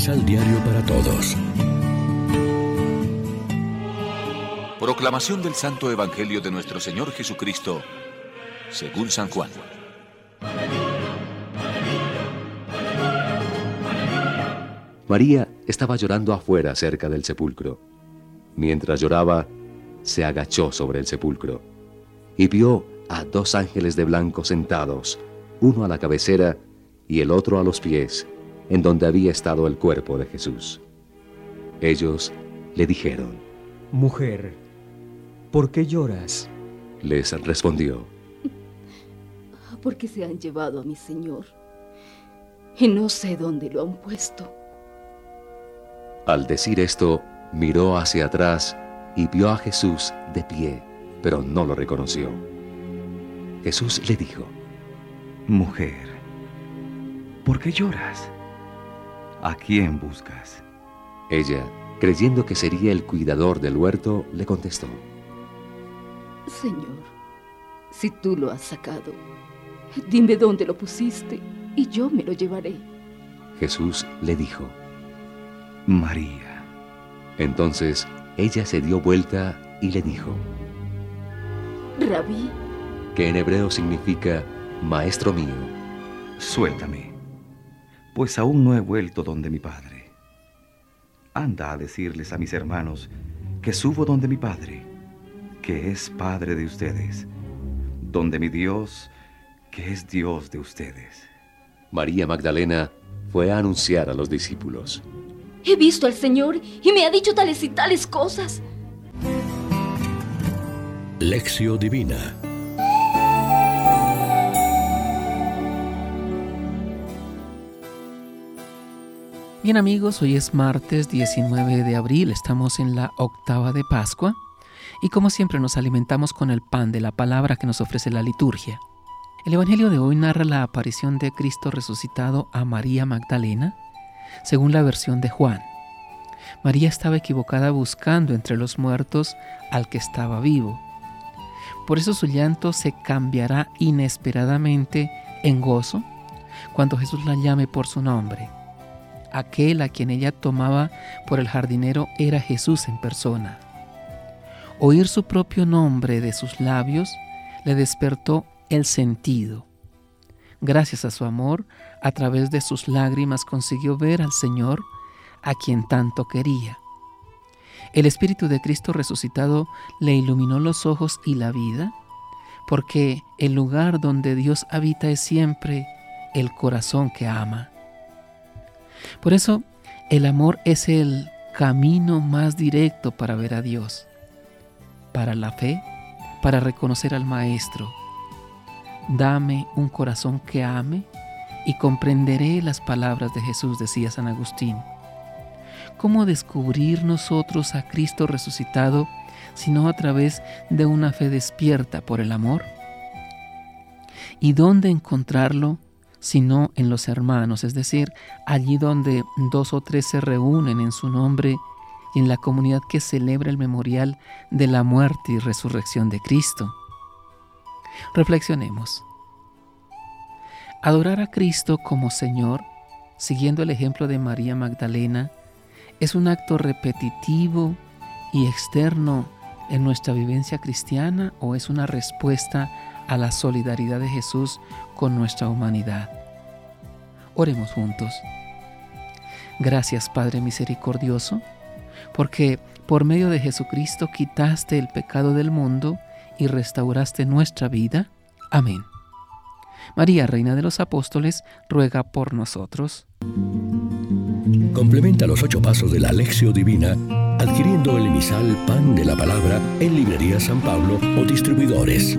Misal Diario para Todos. Proclamación del Santo Evangelio de nuestro Señor Jesucristo, según San Juan. María estaba llorando afuera cerca del sepulcro. Mientras lloraba, se agachó sobre el sepulcro y vio a dos ángeles de blanco sentados, uno a la cabecera y el otro a los pies, en donde había estado el cuerpo de Jesús. Ellos le dijeron, Mujer, ¿por qué lloras? Les respondió, Porque se han llevado a mi Señor y no sé dónde lo han puesto. Al decir esto, miró hacia atrás y vio a Jesús de pie, pero no lo reconoció. Jesús le dijo, Mujer, ¿por qué lloras? ¿A quién buscas? Ella, creyendo que sería el cuidador del huerto, le contestó, Señor, si tú lo has sacado, dime dónde lo pusiste y yo me lo llevaré. Jesús le dijo, María. Entonces ella se dio vuelta y le dijo, Rabí, que en hebreo significa Maestro mío. Suéltame, pues aún no he vuelto donde mi Padre. Anda a decirles a mis hermanos que subo donde mi Padre, que es Padre de ustedes, donde mi Dios, que es Dios de ustedes. María Magdalena fue a anunciar a los discípulos. he visto al Señor y me ha dicho tales y tales cosas. Lección Divina Bien amigos, hoy es martes 19 de abril, estamos en la octava de Pascua y como siempre nos alimentamos con el pan de la palabra que nos ofrece la liturgia. El Evangelio de hoy narra la aparición de Cristo resucitado a María Magdalena, según la versión de Juan. María estaba equivocada buscando entre los muertos al que estaba vivo. Por eso su llanto se cambiará inesperadamente en gozo cuando Jesús la llame por su nombre. Aquel a quien ella tomaba por el jardinero era Jesús en persona. Oír su propio nombre de sus labios le despertó el sentido. Gracias a su amor, a través de sus lágrimas consiguió ver al Señor a quien tanto quería. El Espíritu de Cristo resucitado le iluminó los ojos y la vida, porque el lugar donde Dios habita es siempre el corazón que ama. Por eso, el amor es el camino más directo para ver a Dios, para la fe, para reconocer al Maestro. Dame un corazón que ame y comprenderé las palabras de Jesús, decía San Agustín. ¿Cómo descubrir nosotros a Cristo resucitado sino a través de una fe despierta por el amor? ¿Y dónde encontrarlo sino en los hermanos, es decir, allí donde dos o tres se reúnen en su nombre y en la comunidad que celebra el memorial de la muerte y resurrección de Cristo? Reflexionemos. Adorar a Cristo como Señor, siguiendo el ejemplo de María Magdalena, es un acto repetitivo y externo en nuestra vivencia cristiana o es una respuesta a la solidaridad de Jesús con nuestra humanidad. Oremos juntos. Gracias Padre misericordioso, porque por medio de Jesucristo quitaste el pecado del mundo y restauraste nuestra vida. Amén. María, Reina de los Apóstoles, ruega por nosotros. Complementa los ocho pasos de la Alexio Divina adquiriendo el emisal Pan de la Palabra en Librería San Pablo o distribuidores.